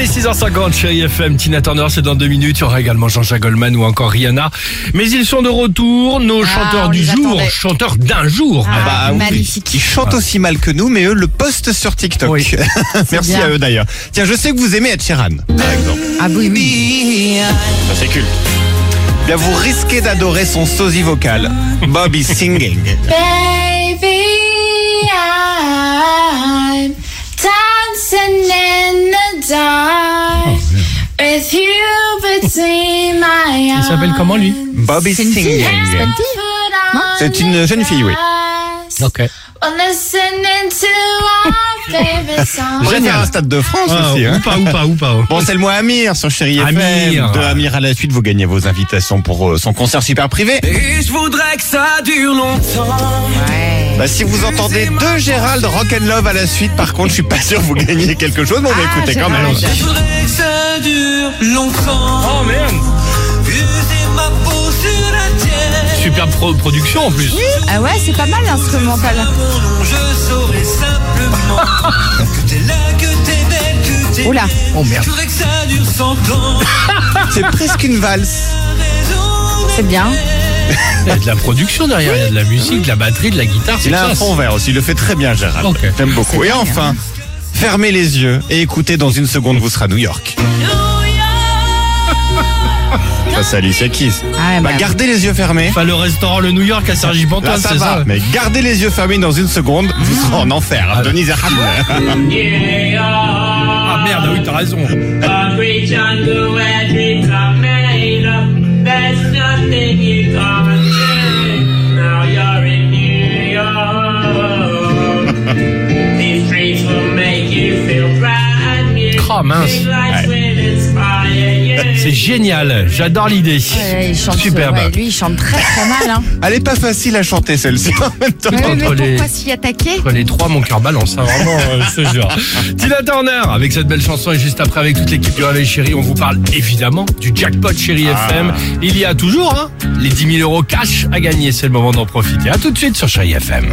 6h50, chérie FM, Tina Turner, c'est dans deux minutes. Il y aura également Jean-Jacques Goldman ou encore Rihanna. Mais ils sont de retour, nos Ah, chanteurs du jour, attendait. chanteurs d'un jour. Ah, Bah, oui. Ils chantent aussi mal que nous, mais eux le postent sur TikTok. Oui. Merci bien. à eux d'ailleurs. Tiens, je sais que vous aimez Ed Sheeran, par exemple. Ah oui, oui. Ça c'est culte. Eh Bien, vous risquez d'adorer son sosie vocal, Bob is singing. With you between my Il s'appelle comment lui Bob is C'est une fille, singing. c'est pas une fille Put on C'est une jeune fille, oui. Ok. We're listening to On faire un stade de France Ah, aussi. ou Hein. pas, ou pas, ou pas. Bon, c'est le mois Amir sur Chéri FM. Amir. De Amir à la suite, vous gagnez vos invitations pour euh, son concert super privé. Et je voudrais que ça dure longtemps. Ouais. Bah, si vous entendez deux Gérald Rock'n'Love à la suite, par contre, je suis pas sûr que vous gagnez quelque chose, mais on va Ah, écouter quand même. Je voudrais que ça dure longtemps. Oh merde Super pro- production en plus. Ah ouais, c'est pas mal l'instrumental. Je saurais simplement que t'es là, que t'es belle, que t'es Oula. Oh merde. Je voudrais que ça dure 100 ans. C'est presque une valse. C'est bien. Il y a de la production derrière, il y a de la musique, de la batterie, de la guitare. c'est Il a un fond vert aussi, il le fait très bien, Gérald. J'aime beaucoup. Et enfin, fermez les yeux et écoutez, dans une seconde, vous serez à New York. Ça, c'est Alicia Keys. Ah, Bah, bah, gardez les yeux fermés. Enfin, le restaurant Le New York à Sergi Pontoise, ça c'est va. ça Mais gardez les yeux fermés dans une seconde, vous serez en enfer. hein, Ah, Denise Erkin. Ah merde, oui, t'as raison. Oh mince. C'est génial, j'adore l'idée. ouais, il chante, Superbe. ouais, lui, il chante très très mal. Hein. Elle est pas facile à chanter, celle-ci, en même temps. Ouais, mais Entre les- pourquoi s'y attaquer Entre les trois, mon cœur balance, hein, vraiment, euh, je te jure. Tina Turner, avec cette belle chanson, et juste après, avec toute l'équipe du Réveil Chéri, on vous parle évidemment du jackpot Chéri FM. Il y a toujours hein, les 10 000 euros cash à gagner, c'est le moment d'en profiter. À tout de suite sur Chéri FM.